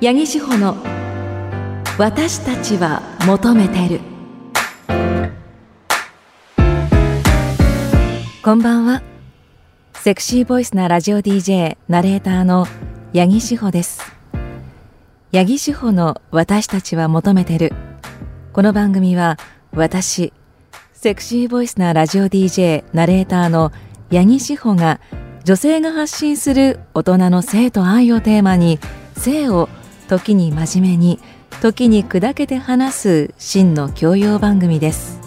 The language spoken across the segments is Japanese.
八木志保の私たちは求めてる。こんばんは。セクシーボイスなラジオ DJ ナレーターの八木志保です。八木志保の私たちは求めてる。この番組は私セクシーボイスなラジオ DJ ナレーターの八木志保が女性が発信する大人の性と愛をテーマに性を時に真面目に時に砕けて話す真の教養番組です。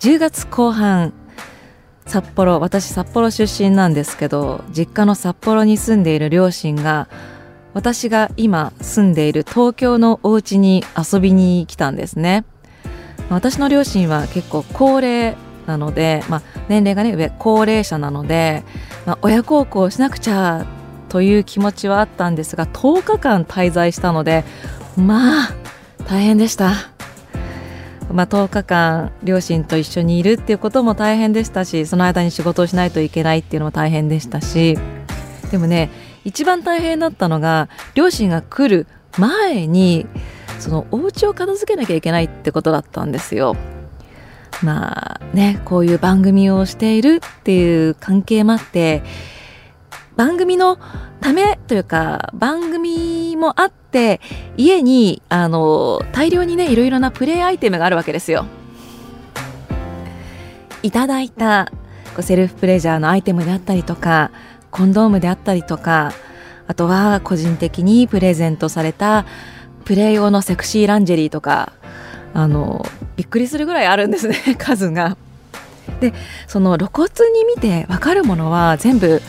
10月後半札幌私札幌出身なんですけど実家の札幌に住んでいる両親が私が今住んでいる東京のお家に遊びに来たんですね。私の両親は結構高齢なので、まあ、年齢がね上高齢者なので、まあ、親孝行しなくちゃという気持ちはあったんですが10日間滞在したのでまあ大変でした。まあ、10日間両親と一緒にいるっていうことも大変でしたしその間に仕事をしないといけないっていうのも大変でしたしでもね一番大変だったのが両親が来る前にそのお家を片付けなきゃいけないってことだったんですよ。まあねこういう番組をしているっていう関係もあって番組のためというか番組もあって家にあの大量にねいろいろなプレイアイテムがあるわけですよ。いただいたセルフプレジャーのアイテムであったりとかコンドームであったりとかあとは個人的にプレゼントされたプレイ用のセクシーランジェリーとかあのびっくりするぐらいあるんですね 数が。でその露骨に見て分かるものは全部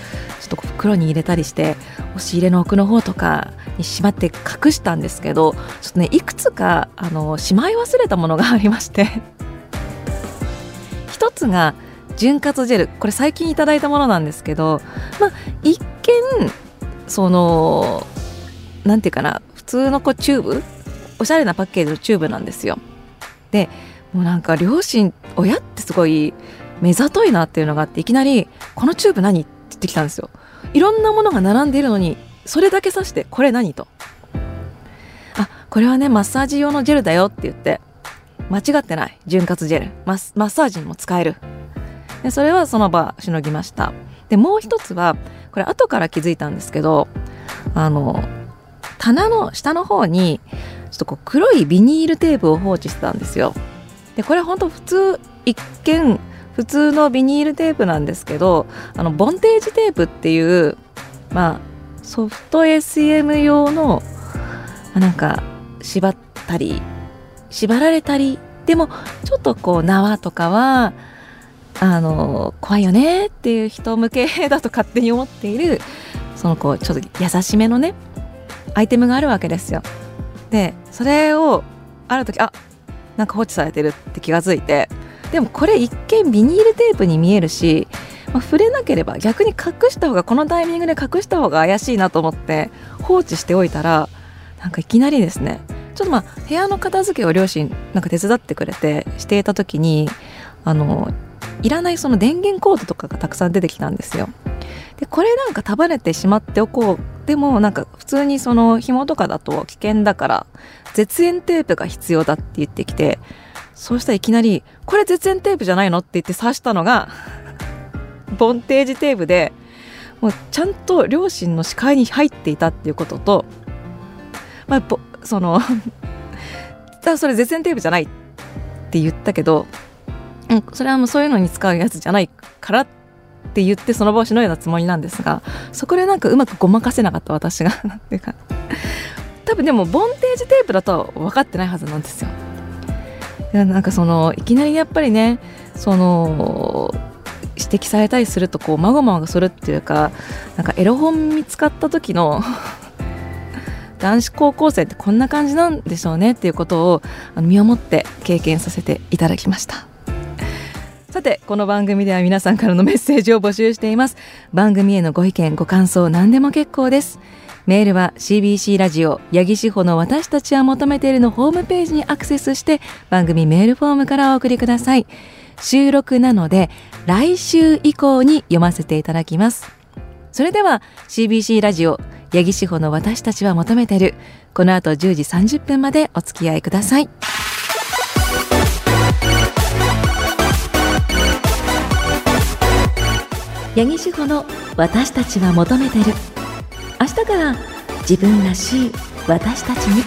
と袋に入れたりして押し入れの奥の方とかにしまって隠したんですけどちょっとねいくつかあのしまい忘れたものがありまして。一つが潤滑ジェル。これ最近いただいたものなんですけどまあ一見そのなんていうかな普通のこうチューブ？おしゃれなパッケージのチューブなんですよ。でもうなんか両親、親ってすごい目ざといなっていうのがあっていきなり「このチューブ何?」っってきたんですよ。いろんなものが並んでいるのにそれだけ指して「これ何?」と「あこれはねマッサージ用のジェルだよ」って言って間違ってない。潤滑ジェル。マッサージにも使える。でそれはその場しのぎました。でもう一つはこれ後から気づいたんですけどあの棚の下の方にちょっとこう黒いビニールテープを放置してたんですよ。でこれ本当普通一見普通のビニールテープなんですけどあのボンテージテープっていうまあソフト SM 用の、ま、なんか縛ったり縛られたりでもちょっとこう縄とかはあの怖いよねっていう人向けだと勝手に思っているそのこうちょっと優しめのねアイテムがあるわけですよ。でそれをある時あなんか放置されてるって気がついてでもこれ一見ビニールテープに見えるし、まあ、触れなければ逆に隠した方がこのタイミングで隠した方が怪しいなと思って放置しておいたらなんかいきなりですねちょっとまあ部屋の片付けを両親なんか手伝ってくれてしていた時にあのいらないその電源コードとかがたくさん出てきたんですよ。でこれなんか束ねてしまっておこうでもなんか普通にその紐とかだと危険だから絶縁テープが必要だって言ってきてそうしたらいきなり「これ絶縁テープじゃないの?」って言って刺したのがボンテージテープでもうちゃんと両親の視界に入っていたっていうことと、まあ、そのだそれ絶縁テープじゃないって言ったけど、うん、それはもうそういうのに使うやつじゃないからって言ってその場をしのいだつもりなんですがそこでなんかうまくごまかせなかった私が っていうか多分でもボンテージテープだとは分かってないはずなんですよ。なんかそのいきなりやっぱりねその指摘されたりするとこうまごまごするっていうかなんかエロ本見つかった時の 男子高校生ってこんな感じなんでしょうねっていうことを身をもって経験させていただきました。さてこの番組では皆さんからのメッセージを募集しています。番組へのご意見ご感想何でも結構です。メールは CBC ラジオ八木志保の私たちは求めているのホームページにアクセスして番組メールフォームからお送りください。収録なので来週以降に読ませていただきます。それでは CBC ラジオ八木志保の私たちは求めてるこの後10時30分までお付き合いください。八木志保の私たちは求めてる。明日から自分らしい私たちに。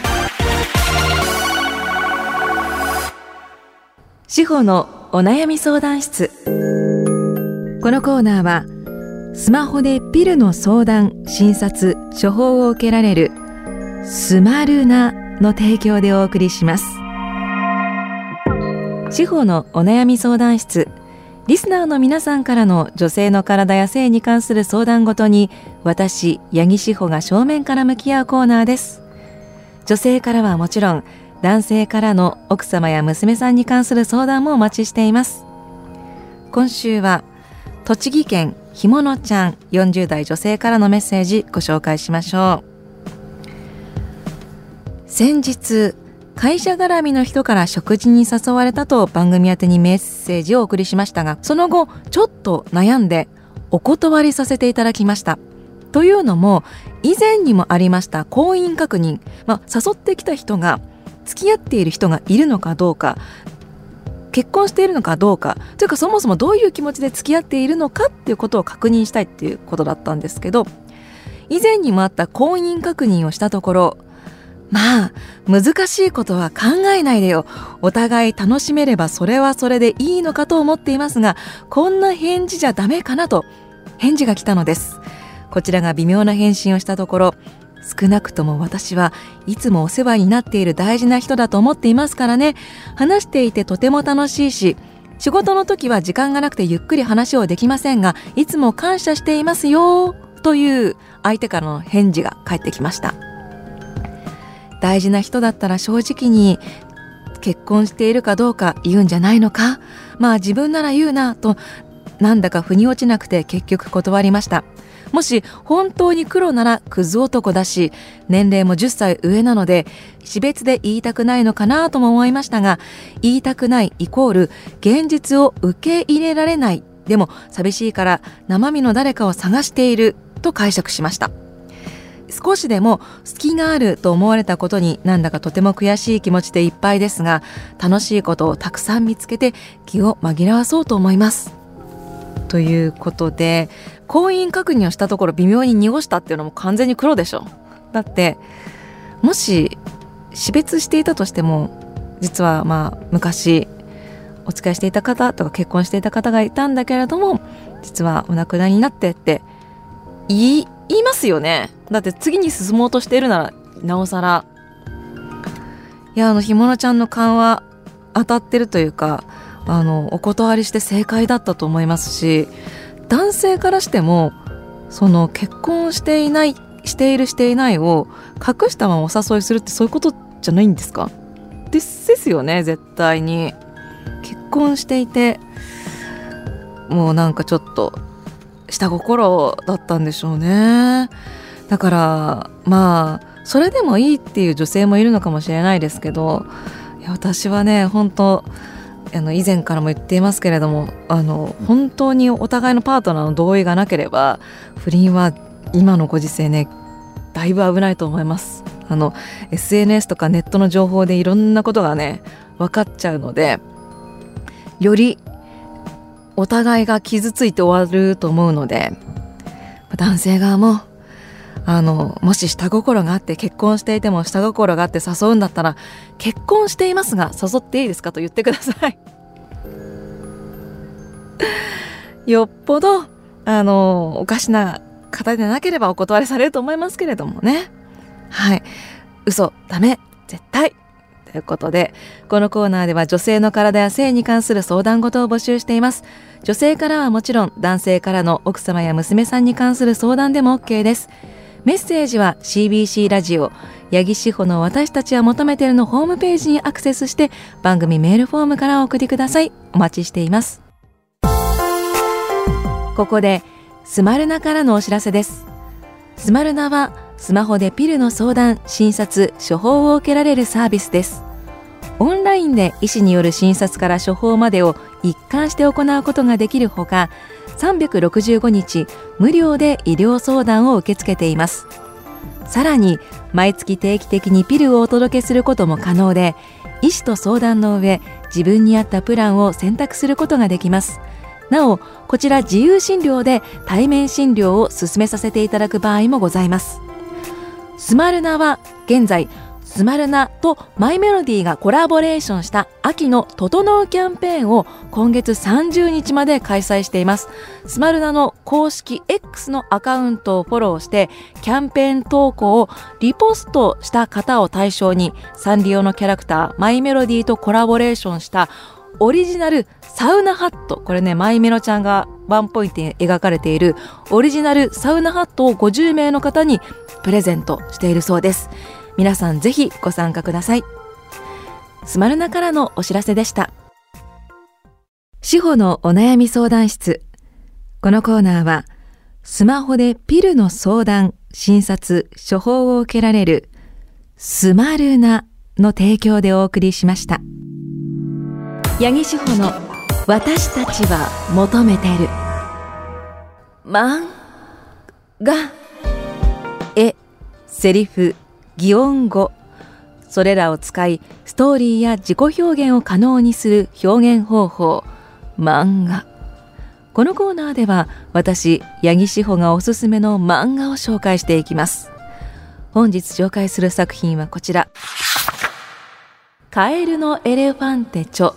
志保のお悩み相談室。このコーナーはスマホでピルの相談診察処方を受けられるスマルナの提供でお送りします。司法のお悩み相談室。リスナーの皆さんからの女性の体や性に関する相談ごとに私八木志保が正面から向き合うコーナーです。女性からはもちろん男性からの奥様や娘さんに関する相談もお待ちしています。今週は栃木県ひものちゃん40代女性からのメッセージご紹介しましょう。先日会社絡みの人から食事に誘われたと番組宛てにメッセージをお送りしましたがその後ちょっと悩んでお断りさせていただきました。というのも以前にもありました婚姻確認、まあ、誘ってきた人が付き合っている人がいるのかどうか。結婚しているのかどうかというかそもそもどういう気持ちで付き合っているのかっていうことを確認したいっていうことだったんですけど以前にもあった婚姻確認をしたところまあ難しいことは考えないでよ。お互い楽しめればそれはそれでいいのかと思っていますがこんな返事じゃダメかなと返事が来たのです。こちらが微妙な返信をしたところ少なくとも私はいつもお世話になっている大事な人だと思っていますからね。話していてとても楽しいし仕事の時は時間がなくてゆっくり話をできませんがいつも感謝していますよという相手からの返事が返ってきました。大事な人だったら正直に結婚しているかどうか言うんじゃないのか？まあ自分なら言うなとなんだか腑に落ちなくて結局断りました。もし本当に黒ならクズ男だし年齢も10歳上なので死別で言いたくないのかなとも思いましたが言いたくないイコール現実を受け入れられない。でも寂しいから生身の誰かを探していると解釈しました。少しでも隙があると思われたことになんだかとても悔しい気持ちでいっぱいですが楽しいことをたくさん見つけて気を紛らわそうと思います。ということで婚姻確認をしたところ微妙に濁したっていうのも完全に黒でしょ。だってもし死別していたとしても実はまあ昔お付き合いしていた方とか結婚していた方がいたんだけれども実はお亡くなりになってって言い言いますよね。だって次に進もうとしているならなおさら。いやあのひものちゃんの勘は当たってるというかあのお断りして正解だったと思いますし男性からしてもその結婚していないしているしていないを隠したままお誘いするってそういうことじゃないんですか？ですですよね絶対に。結婚していてもうなんかちょっと下心だったんでしょうね。だからまあそれでもいいっていう女性もいるのかもしれないですけどいや私はね本当あの以前からも言っていますけれどもあの本当にお互いのパートナーの同意がなければ不倫は今のご時世ねだいぶ危ないと思います。あの SNS とかネットの情報でいろんなことがね分かっちゃうのでよりお互いが傷ついて終わると思うので男性側もあのもし下心があって結婚していても下心があって誘うんだったら結婚していますが誘っていいですかと言ってください。よっぽどあのおかしな方でなければお断りされると思いますけれどもね。はい。嘘ダメ。絶対。ということで、このコーナーでは女性の体や性に関する相談事を募集しています。女性からはもちろん、男性からの奥様や娘さんに関する相談でも OK です。メッセージは CBC ラジオ八木志保の私たちは求めているのホームページにアクセスして番組メールフォームからお送りくださいお待ちしていますここでスマルナからのお知らせですスマルナはスマホでピルの相談診察処方を受けられるサービスです。オンラインで医師による診察から処方までを一貫して行うことができるほか365日無料で医療相談を受け付けています。さらに毎月定期的にピルをお届けすることも可能で医師と相談の上自分に合ったプランを選択することができます。なおこちら自由診療で対面診療を進めさせていただく場合もございます。スマルナは現在スマルナとマイメロディがコラボレーションした秋の「整う」キャンペーンを今月30日まで開催しています。スマルナの公式 X のアカウントをフォローしてキャンペーン投稿をリポストした方を対象にサンリオのキャラクターマイメロディとコラボレーションしたオリジナルサウナハット。これねマイメロちゃんがワンポイントに描かれているオリジナルサウナハットを50名の方にプレゼントしているそうです。皆さんぜひご参加ください。スマルナからのお知らせでした。司法のお悩み相談室。このコーナーはスマホでピルの相談診察処方を受けられるスマルナの提供でお送りしました。八木志保の私たちは求めてる。漫画絵セリフ擬音語。それらを使いストーリーや自己表現を可能にする表現方法。漫画。このコーナーでは私八木志保がおすすめの漫画を紹介していきます。本日紹介する作品はこちら。カエルのエレファンテ著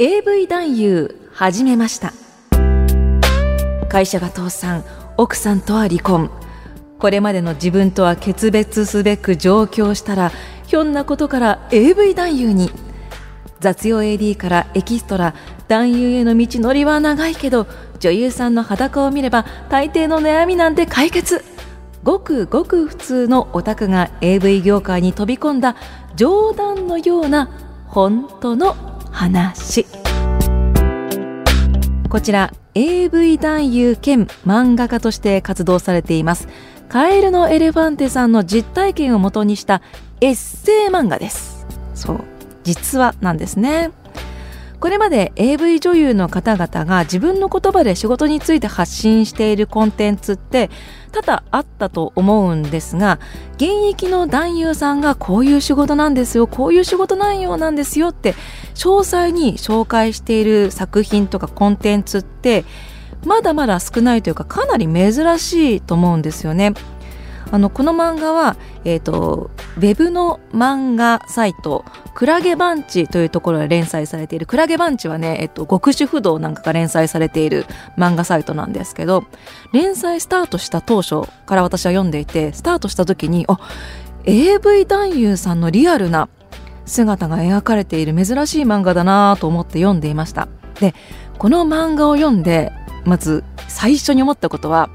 AV 男優始めました。会社が倒産奥さんとは離婚。これまでの自分とは決別すべく上京したらひょんなことから AV 男優に。雑用 AD からエキストラ男優への道のりは長いけど女優さんの裸を見れば大抵の悩みなんて解決。ごくごく普通のオタクが AV 業界に飛び込んだ冗談のような本当の話。こちら AV 男優兼漫画家として活動されています。カエルのエレファンテさんの実体験をもとにしたエッセイ漫画です。そう実話なんですね。これまで AV 女優の方々が自分の言葉で仕事について発信しているコンテンツって多々あったと思うんですが現役の男優さんがこういう仕事なんですよこういう仕事内容なんですよって詳細に紹介している作品とかコンテンツってまだまだ少ないというかかなり珍しいと思うんですよね。あのこの漫画は、えーと、ウェブの漫画サイトクラゲバンチというところで連載されているクラゲバンチはね、えっと、極主不動なんかが連載されている漫画サイトなんですけど連載スタートした当初から私は読んでいてスタートした時にあ AV 男優さんのリアルな姿が描かれている珍しい漫画だなと思って読んでいました。でこの漫画を読んでまず最初に思ったことは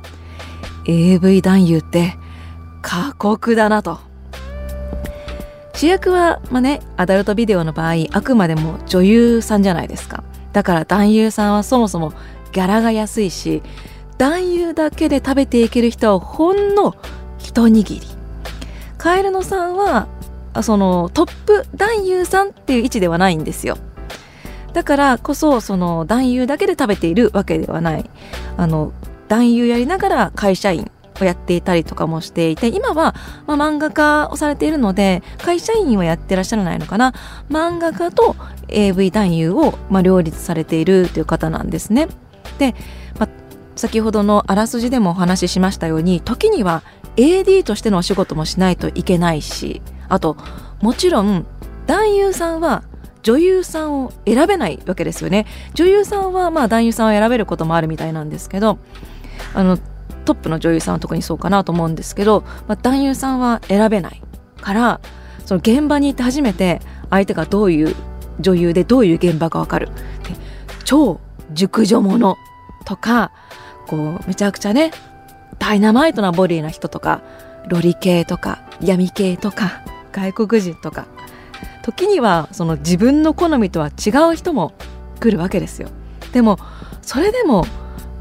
AV 男優って過酷だなと。主役は、まあね、アダルトビデオの場合あくまでも女優さんじゃないですか。だから男優さんはそもそもギャラが安いし男優だけで食べていける人はほんの一握り。カエルノさんはそのトップ男優さんっていう位置ではないんですよ。だからこそその男優だけで食べているわけではない。あの男優やりながら会社員をやっていたりとかもしていて今は、まあ、漫画家をされているので会社員はやってらっしゃらないのかな。漫画家と AV 男優を、まあ、両立されているという方なんですね。で、まあ、先ほどのあらすじでもお話ししましたように時には AD としてのお仕事もしないといけないしあともちろん男優さんは女優さんを選べないわけですよね。女優さんはまあ男優さんを選べることもあるみたいなんですけどあのトップの女優さんは特にそうかなと思うんですけど、まあ、男優さんは選べないからその現場に行って初めて相手がどういう女優でどういう現場がわかる。超熟女者のとかこうめちゃくちゃねダイナマイトなボディな人とかロリ系とか闇系とか外国人とか時にはその自分の好みとは違う人も来るわけですよ。でもそれでも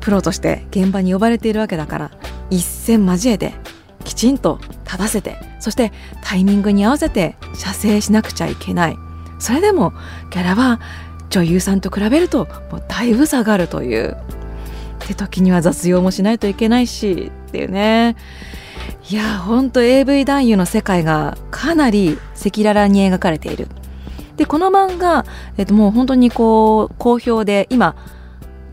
プロとして現場に呼ばれているわけだから一戦交えてきちんと立たせてそしてタイミングに合わせて射精しなくちゃいけない。それでもギャラは女優さんと比べるともうだいぶ下がるという。で時には雑用もしないといけないしっていうね。いやほんと AV 男優の世界がかなり赤裸々に描かれている。でこの漫画、えっと、もう本当にこう好評で今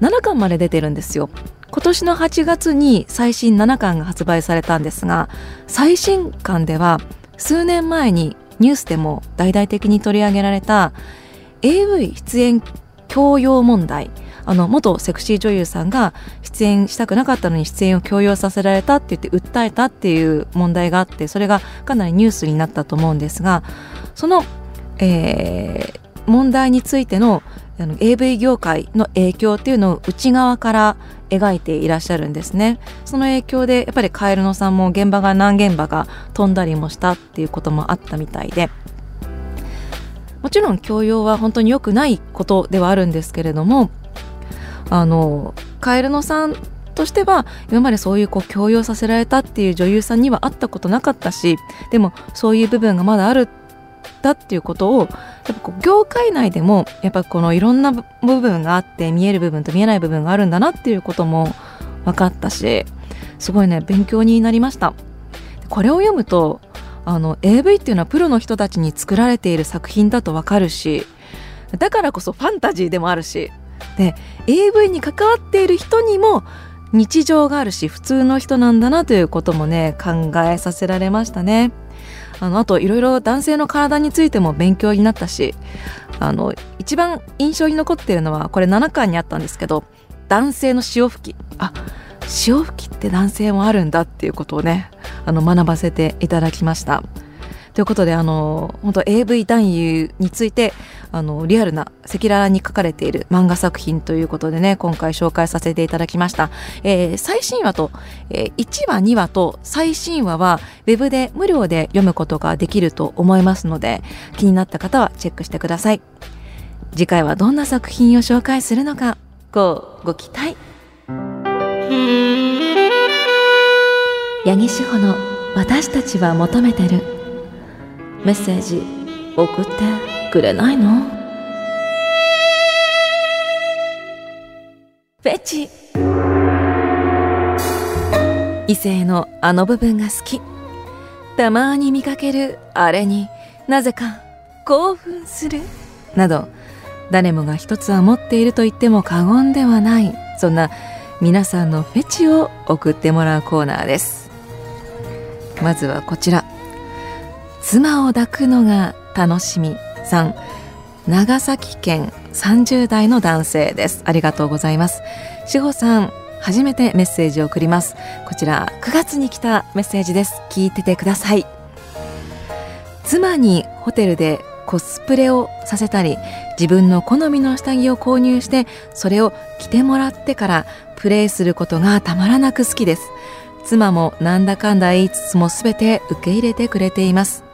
7巻まで出てるんですよ。今年の8月に最新7巻が発売されたんですが最新巻では数年前にニュースでも大々的に取り上げられた AV 出演強要問題あの元セクシー女優さんが出演したくなかったのに出演を強要させられたって言って訴えたっていう問題があってそれがかなりニュースになったと思うんですがその、えー、問題についてのあの AV 業界の影響っていうのを内側から描いていらっしゃるんですね。その影響でやっぱりカエル野さんも現場が何現場が飛んだりもしたっていうこともあったみたいで。もちろん教養は本当に良くないことではあるんですけれどもあのカエル野さんとしては今までそういうこう強要させられたっていう女優さんには会ったことなかったしでもそういう部分がまだあるだっていうことをやっぱこう業界内でもやっぱこのいろんな部分があって見える部分と見えない部分があるんだなっていうことも分かったしすごいね勉強になりました。これを読むとあの AV っていうのはプロの人たちに作られている作品だと分かるしだからこそファンタジーでもあるしで AV に関わっている人にも日常があるし普通の人なんだなということもね考えさせられましたね。あのあといろいろ男性の体についても勉強になったしあの一番印象に残っているのはこれ7巻にあったんですけど男性の潮吹きあ潮吹きって男性もあるんだっていうことをねあの学ばせていただきました。ということであの本当 AV 男優についてあのリアルな赤裸々に書かれている漫画作品ということでね今回紹介させていただきました、えー、最新話と、えー、1話2話と最新話はウェブで無料で読むことができると思いますので気になった方はチェックしてください。次回はどんな作品を紹介するのかごご期待。八木志保の私たちは求めてるメッセージ送って。くれないの？フェチ。異性のあの部分が好き。たまに見かけるあれになぜか興奮する。など誰もが一つは持っていると言っても過言ではない。そんな皆さんのフェチを送ってもらうコーナーです。まずはこちら。妻を抱くのが楽しみ。さん。長崎県30代の男性です。ありがとうございます。志保さん初めてメッセージを送ります。こちら9月に来たメッセージです。聞いててください。妻にホテルでコスプレをさせたり自分の好みの下着を購入してそれを着てもらってからプレイすることがたまらなく好きです。妻もなんだかんだ言いつつも全て受け入れてくれています。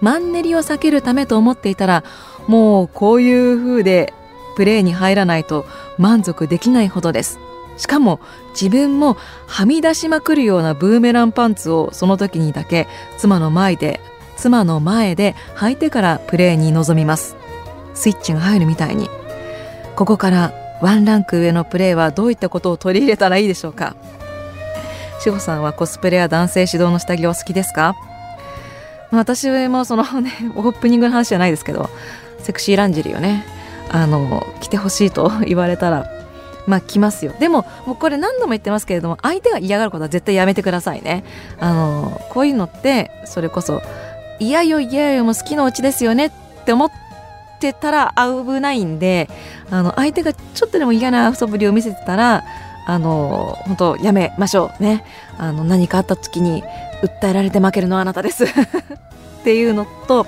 マンネリを避けるためと思っていたらもうこういう風でプレーに入らないと満足できないほどです。しかも自分もはみ出しまくるようなブーメランパンツをその時にだけ妻の前で妻の前で履いてからプレーに臨みます。スイッチが入るみたいに。ここからワンランク上のプレーはどういったことを取り入れたらいいでしょうか。志保さんはコスプレや男性指導の下着はお好きですか？私もそのね オープニングの話じゃないですけどセクシーランジェリーをねあの着てほしいと言われたらまあ来ますよ。でももうこれ何度も言ってますけれども相手が嫌がることは絶対やめてくださいね。あのこういうのってそれこそ嫌よ嫌よもう好きのうちですよねって思ってたら危ないんであの相手がちょっとでも嫌なそぶりを見せてたらあの本当やめましょう。ね。あの何かあった時に訴えられて負けるのはあなたです。っていうのと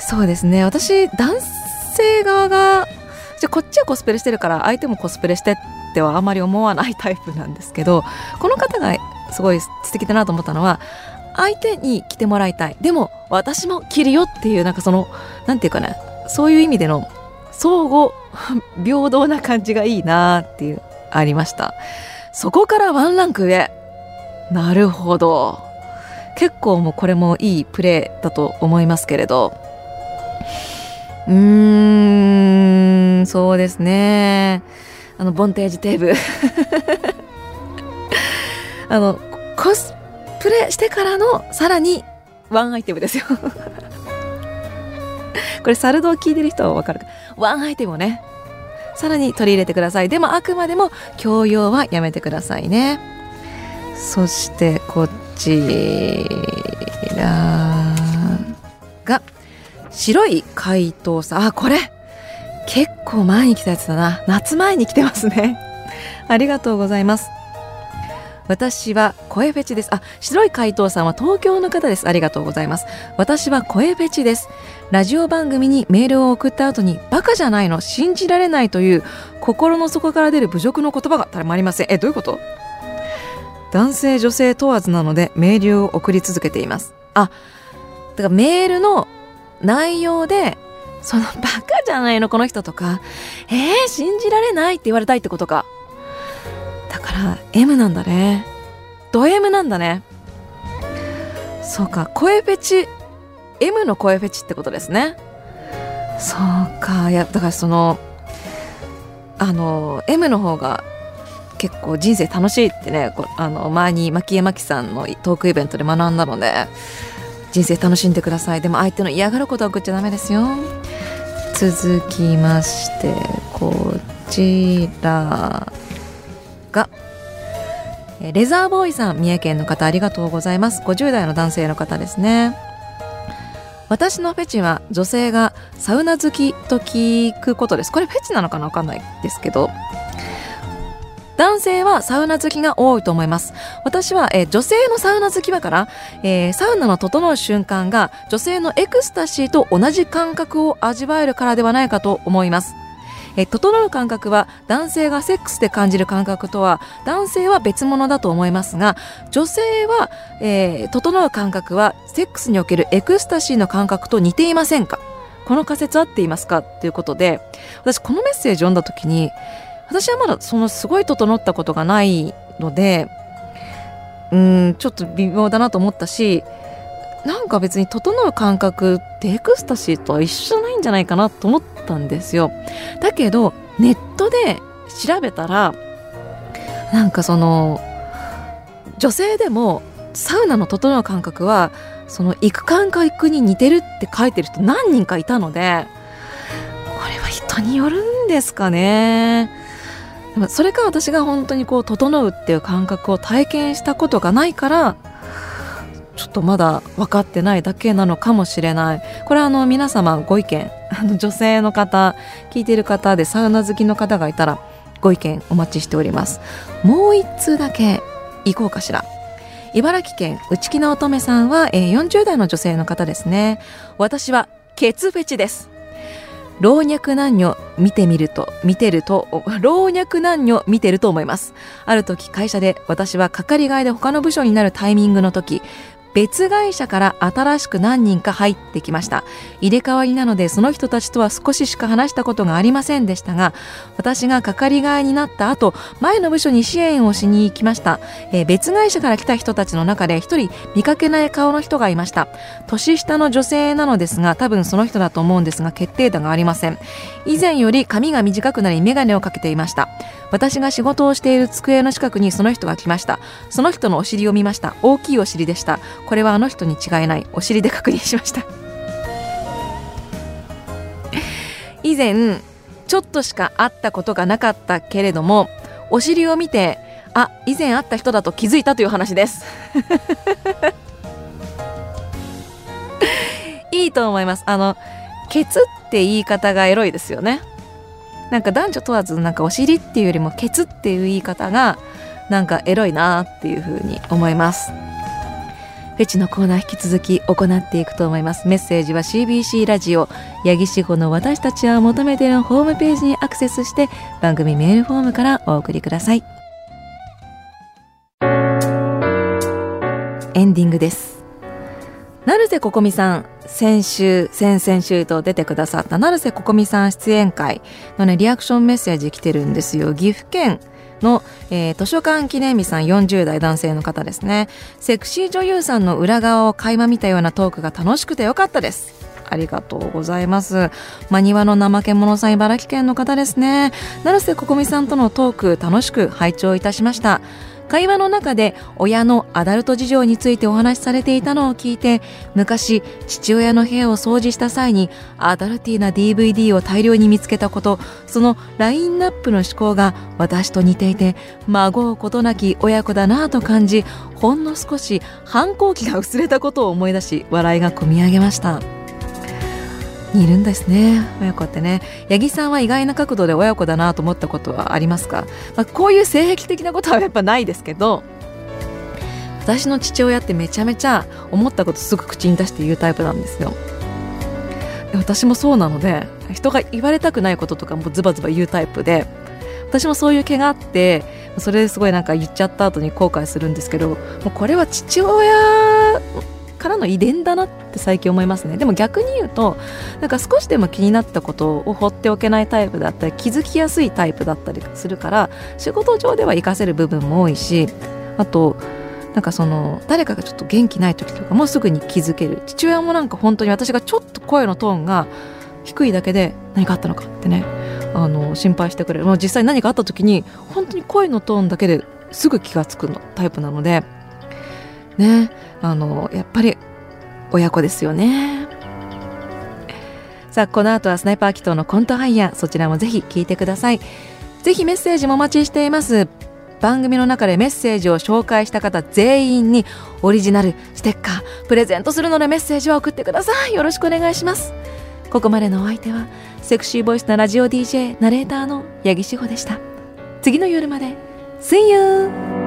そうですね。私男性側がじゃこっちはコスプレしてるから相手もコスプレしてってはあまり思わないタイプなんですけどこの方がすごい素敵だなと思ったのは相手に着てもらいたい。でも私も着るよっていうなんかその何て言うかなそういう意味での相互 平等な感じがいいなっていう。ありました。そこからワンランク上。なるほど。結構もうこれもいいプレーだと思いますけれど。うーんそうですね。あのボンテージテーブ。あのコスプレしてからのさらにワンアイテムですよ。これサルドを聞いてる人はわかるか。ワンアイテムをねさらに取り入れてください。でもあくまでも強要はやめてくださいね。そしてこちらが白い怪盗さあこれ。結構前に来たやつだな。夏前に来てますね。ありがとうございます。私は声フェチです。あ、白い怪盗さんは東京の方です。ありがとうございます。私は声フェチです。ラジオ番組にメールを送った後にバカじゃないの、信じられないという心の底から出る侮辱の言葉がたまりません。え、どういうこと？男性女性問わずなのでメールを送り続けています。あ、だからメールの内容でそのバカじゃないのこの人とか、えー、信じられないって言われたいってことか。ら M なんだね。ド M なんだね。そうか声フェチ。M の声フェチってことですね。そうかいやだからそのあの M の方が結構人生楽しいってねあの前に牧江真紀さんのトークイベントで学んだので人生楽しんでください。でも相手の嫌がることは送っちゃダメですよ。続きましてこちらがレザーボーイさん三重県の方ありがとうございます。50代の男性の方ですね。私のフェチは女性がサウナ好きと聞くことです。これフェチなのかなわかんないですけど。男性はサウナ好きが多いと思います。私は、えー、女性のサウナ好きだから、えー、サウナの整う瞬間が女性のエクスタシーと同じ感覚を味わえるからではないかと思います。え整う感覚は男性がセックスで感じる感覚とは男性は別物だと思いますが女性は、えー、整う感覚はセックスにおけるエクスタシーの感覚と似ていませんか？この仮説合っていますか？ということで私このメッセージを読んだ時に私はまだそのすごい整ったことがないのでうんちょっと微妙だなと思ったしなんか別に整う感覚ってエクスタシーとは一緒じゃないんじゃないかなと思ったんですよ。だけどネットで調べたらなんかその女性でもサウナの整う感覚はその行く感覚に似てるって書いてる人何人かいたのでこれは人によるんですかね。それか私が本当にこう整うっていう感覚を体験したことがないからちょっとまだ分かってないだけなのかもしれない。これはあの皆様ご意見。あの女性の方聞いている方でサウナ好きの方がいたらご意見お待ちしております。もう一通だけ行こうかしら。茨城県内木の乙女さんは、えー、40代の女性の方ですね。私はケツフェチです。老若男女見てみると見てると老若男女見てると思います。ある時会社で私は係替えで他の部署になるタイミングの時別会社から新しく何人か入ってきました。入れ替わりなのでその人たちとは少ししか話したことがありませんでしたが私が係替えになった後前の部署に支援をしに行きました、えー、別会社から来た人たちの中で一人見かけない顔の人がいました。年下の女性なのですが多分その人だと思うんですが決定打がありません。以前より髪が短くなり眼鏡をかけていました。私が仕事をしている机の近くにその人が来ました。その人のお尻を見ました。大きいお尻でした。これはあの人に違いない。お尻で確認しました。以前ちょっとしか会ったことがなかったけれどもお尻を見てあ以前会った人だと気づいたという話です。いいと思います。あのケツって言い方がエロいですよね。なんか男女問わずなんかお尻っていうよりもケツっていう言い方がなんかエロいなっていうふうに思います。フェチのコーナー引き続き行っていくと思います。メッセージは CBC ラジオ八木志保の私たちは求めているホームページにアクセスして番組メールフォームからお送りください。エンディングです。成瀬ここみさん先週先々週と出てくださった成瀬ここみさん出演会のねリアクションメッセージ来てるんですよ。岐阜県の、えー、図書館記念日さん40代男性の方ですねセクシー女優さんの裏側を垣間見たようなトークが楽しくてよかったですありがとうございます。マニワの怠け者さん茨城県の方ですね。成瀬ここみさんとのトーク楽しく拝聴いたしました。会話の中で親のアダルト事情についてお話しされていたのを聞いて昔父親の部屋を掃除した際にアダルティーな DVD を大量に見つけたことそのラインナップの思考が私と似ていて孫うことなき親子だなぁと感じほんの少し反抗期が薄れたことを思い出し笑いがこみ上げました。いるんですね。親子ってね。八木さんは意外な角度で親子だなと思ったことはありますか、まあ、こういう性癖的なことはやっぱないですけど。私の父親ってめちゃめちゃ思ったことすぐ口に出して言うタイプなんですよ。私もそうなので人が言われたくないこととかもズバズバ言うタイプで私もそういう毛があってそれですごいなんか言っちゃった後に後悔するんですけどもうこれは父親からの遺伝だなって最近思いますね。でも逆に言うとなんか少しでも気になったことを放っておけないタイプだったり気づきやすいタイプだったりするから仕事上では活かせる部分も多いしあとなんかその誰かがちょっと元気ない時とかもすぐに気づける。父親もなんか本当に私がちょっと声のトーンが低いだけで何かあったのかってねあの心配してくれる。もう実際何かあった時に本当に声のトーンだけですぐ気が付くのタイプなのでね。あのやっぱり親子ですよね。さあこの後はスナイパー祈祷のコントハイヤーそちらもぜひ聞いてください。ぜひメッセージもお待ちしています。番組の中でメッセージを紹介した方全員にオリジナルステッカープレゼントするのでメッセージを送ってください。よろしくお願いします。ここまでのお相手はセクシーボイスなラジオ DJ ナレーターの八木志保でした。次の夜まで。See you!